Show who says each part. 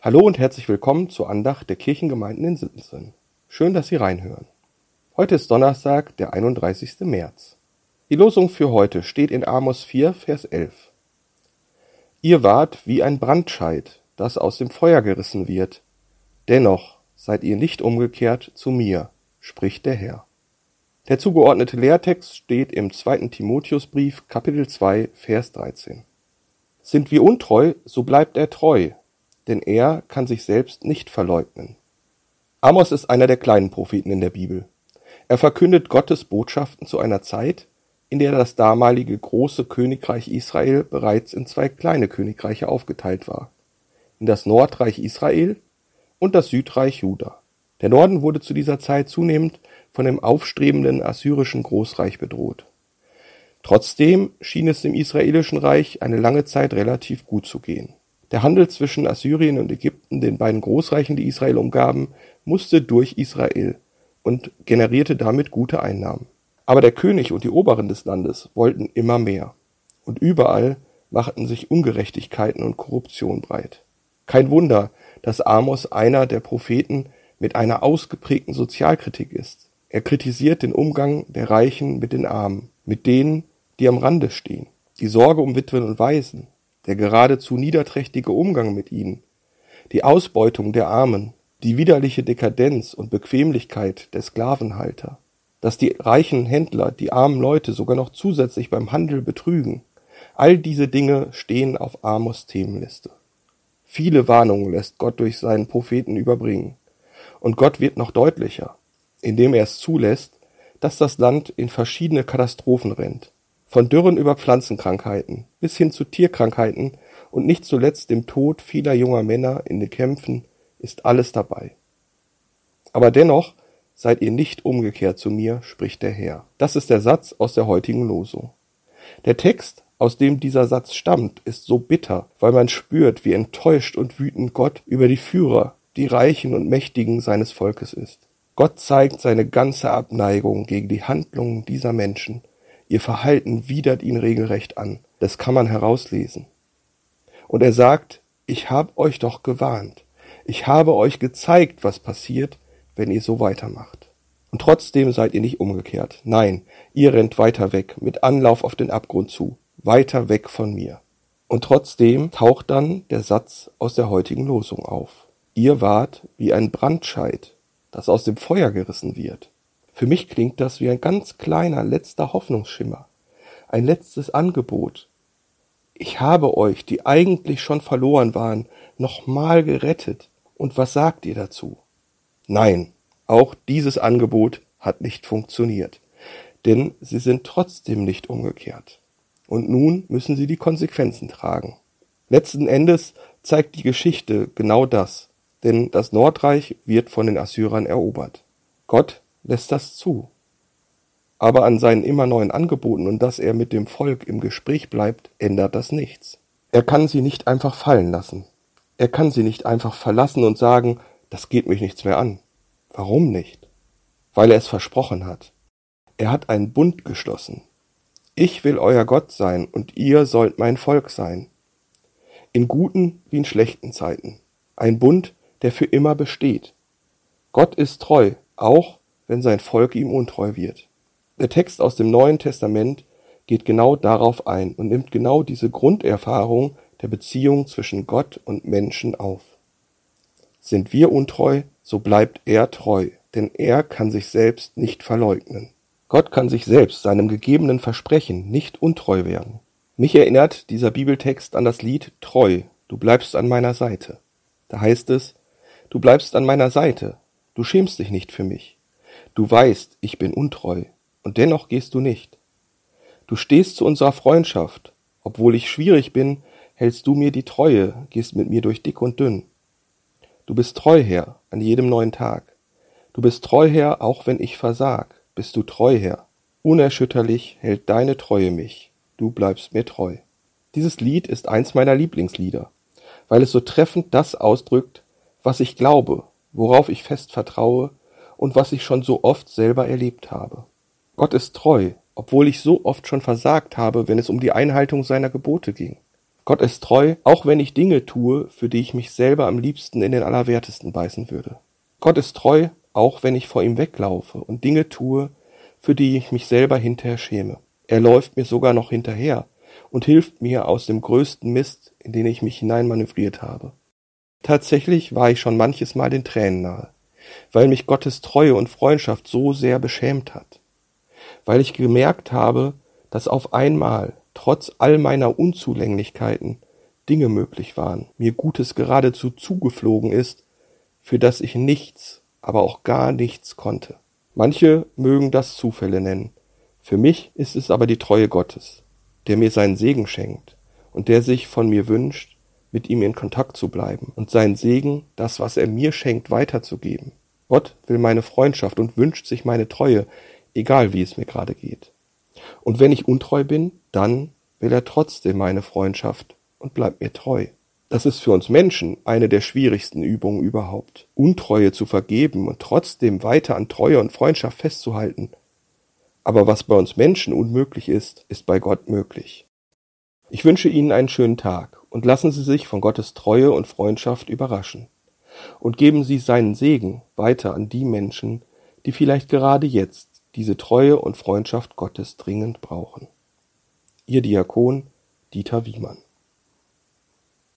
Speaker 1: Hallo und herzlich willkommen zur Andacht der Kirchengemeinden in Sittensen. Schön, dass Sie reinhören. Heute ist Donnerstag, der 31. März. Die Losung für heute steht in Amos 4, Vers 11. Ihr wart wie ein Brandscheit, das aus dem Feuer gerissen wird. Dennoch seid ihr nicht umgekehrt zu mir, spricht der Herr. Der zugeordnete Lehrtext steht im 2. Timotheusbrief, Kapitel 2, Vers 13. Sind wir untreu, so bleibt er treu, denn er kann sich selbst nicht verleugnen. Amos ist einer der kleinen Propheten in der Bibel. Er verkündet Gottes Botschaften zu einer Zeit, in der das damalige große Königreich Israel bereits in zwei kleine Königreiche aufgeteilt war, in das Nordreich Israel und das Südreich Juda. Der Norden wurde zu dieser Zeit zunehmend von dem aufstrebenden assyrischen Großreich bedroht. Trotzdem schien es dem israelischen Reich eine lange Zeit relativ gut zu gehen. Der Handel zwischen Assyrien und Ägypten, den beiden Großreichen, die Israel umgaben, musste durch Israel und generierte damit gute Einnahmen. Aber der König und die Oberen des Landes wollten immer mehr. Und überall machten sich Ungerechtigkeiten und Korruption breit. Kein Wunder, dass Amos einer der Propheten mit einer ausgeprägten Sozialkritik ist. Er kritisiert den Umgang der Reichen mit den Armen, mit denen, die am Rande stehen, die Sorge um Witwen und Waisen, der geradezu niederträchtige Umgang mit ihnen, die Ausbeutung der Armen, die widerliche Dekadenz und Bequemlichkeit der Sklavenhalter, dass die reichen Händler die armen Leute sogar noch zusätzlich beim Handel betrügen, all diese Dinge stehen auf Amos Themenliste. Viele Warnungen lässt Gott durch seinen Propheten überbringen. Und Gott wird noch deutlicher, indem er es zulässt, dass das Land in verschiedene Katastrophen rennt, von Dürren über Pflanzenkrankheiten bis hin zu Tierkrankheiten und nicht zuletzt dem Tod vieler junger Männer in den Kämpfen ist alles dabei. Aber dennoch seid ihr nicht umgekehrt zu mir, spricht der Herr. Das ist der Satz aus der heutigen Losung. Der Text, aus dem dieser Satz stammt, ist so bitter, weil man spürt, wie enttäuscht und wütend Gott über die Führer, die Reichen und Mächtigen seines Volkes ist. Gott zeigt seine ganze Abneigung gegen die Handlungen dieser Menschen Ihr Verhalten widert ihn regelrecht an. Das kann man herauslesen. Und er sagt, ich habe euch doch gewarnt. Ich habe euch gezeigt, was passiert, wenn ihr so weitermacht. Und trotzdem seid ihr nicht umgekehrt. Nein, ihr rennt weiter weg, mit Anlauf auf den Abgrund zu, weiter weg von mir. Und trotzdem taucht dann der Satz aus der heutigen Losung auf. Ihr wart wie ein Brandscheit, das aus dem Feuer gerissen wird. Für mich klingt das wie ein ganz kleiner letzter Hoffnungsschimmer, ein letztes Angebot. Ich habe euch, die eigentlich schon verloren waren, nochmal gerettet. Und was sagt ihr dazu? Nein, auch dieses Angebot hat nicht funktioniert, denn sie sind trotzdem nicht umgekehrt. Und nun müssen sie die Konsequenzen tragen. Letzten Endes zeigt die Geschichte genau das, denn das Nordreich wird von den Assyrern erobert. Gott lässt das zu. Aber an seinen immer neuen Angeboten und dass er mit dem Volk im Gespräch bleibt, ändert das nichts. Er kann sie nicht einfach fallen lassen. Er kann sie nicht einfach verlassen und sagen, das geht mich nichts mehr an. Warum nicht? Weil er es versprochen hat. Er hat einen Bund geschlossen. Ich will euer Gott sein und ihr sollt mein Volk sein. In guten wie in schlechten Zeiten. Ein Bund, der für immer besteht. Gott ist treu, auch wenn sein Volk ihm untreu wird. Der Text aus dem Neuen Testament geht genau darauf ein und nimmt genau diese Grunderfahrung der Beziehung zwischen Gott und Menschen auf. Sind wir untreu, so bleibt er treu, denn er kann sich selbst nicht verleugnen. Gott kann sich selbst seinem gegebenen Versprechen nicht untreu werden. Mich erinnert dieser Bibeltext an das Lied Treu, du bleibst an meiner Seite. Da heißt es, du bleibst an meiner Seite, du schämst dich nicht für mich. Du weißt, ich bin untreu, und dennoch gehst du nicht. Du stehst zu unserer Freundschaft, obwohl ich schwierig bin, hältst du mir die Treue, gehst mit mir durch dick und dünn. Du bist treu, Herr, an jedem neuen Tag. Du bist treu, Herr, auch wenn ich versag, bist du treu, Herr. Unerschütterlich hält deine Treue mich, du bleibst mir treu. Dieses Lied ist eins meiner Lieblingslieder, weil es so treffend das ausdrückt, was ich glaube, worauf ich fest vertraue und was ich schon so oft selber erlebt habe. Gott ist treu, obwohl ich so oft schon versagt habe, wenn es um die Einhaltung seiner Gebote ging. Gott ist treu, auch wenn ich Dinge tue, für die ich mich selber am liebsten in den Allerwertesten beißen würde. Gott ist treu, auch wenn ich vor ihm weglaufe und Dinge tue, für die ich mich selber hinterher schäme. Er läuft mir sogar noch hinterher und hilft mir aus dem größten Mist, in den ich mich hineinmanövriert habe. Tatsächlich war ich schon manches Mal den Tränen nahe, weil mich Gottes Treue und Freundschaft so sehr beschämt hat, weil ich gemerkt habe, dass auf einmal trotz all meiner Unzulänglichkeiten Dinge möglich waren, mir Gutes geradezu zugeflogen ist, für das ich nichts, aber auch gar nichts konnte. Manche mögen das Zufälle nennen, für mich ist es aber die Treue Gottes, der mir seinen Segen schenkt und der sich von mir wünscht, mit ihm in Kontakt zu bleiben und seinen Segen, das, was er mir schenkt, weiterzugeben. Gott will meine Freundschaft und wünscht sich meine Treue, egal wie es mir gerade geht. Und wenn ich untreu bin, dann will er trotzdem meine Freundschaft und bleibt mir treu. Das ist für uns Menschen eine der schwierigsten Übungen überhaupt. Untreue zu vergeben und trotzdem weiter an Treue und Freundschaft festzuhalten. Aber was bei uns Menschen unmöglich ist, ist bei Gott möglich. Ich wünsche Ihnen einen schönen Tag und lassen Sie sich von Gottes Treue und Freundschaft überraschen. Und geben Sie seinen Segen weiter an die Menschen, die vielleicht gerade jetzt diese Treue und Freundschaft Gottes dringend brauchen. Ihr Diakon Dieter Wiemann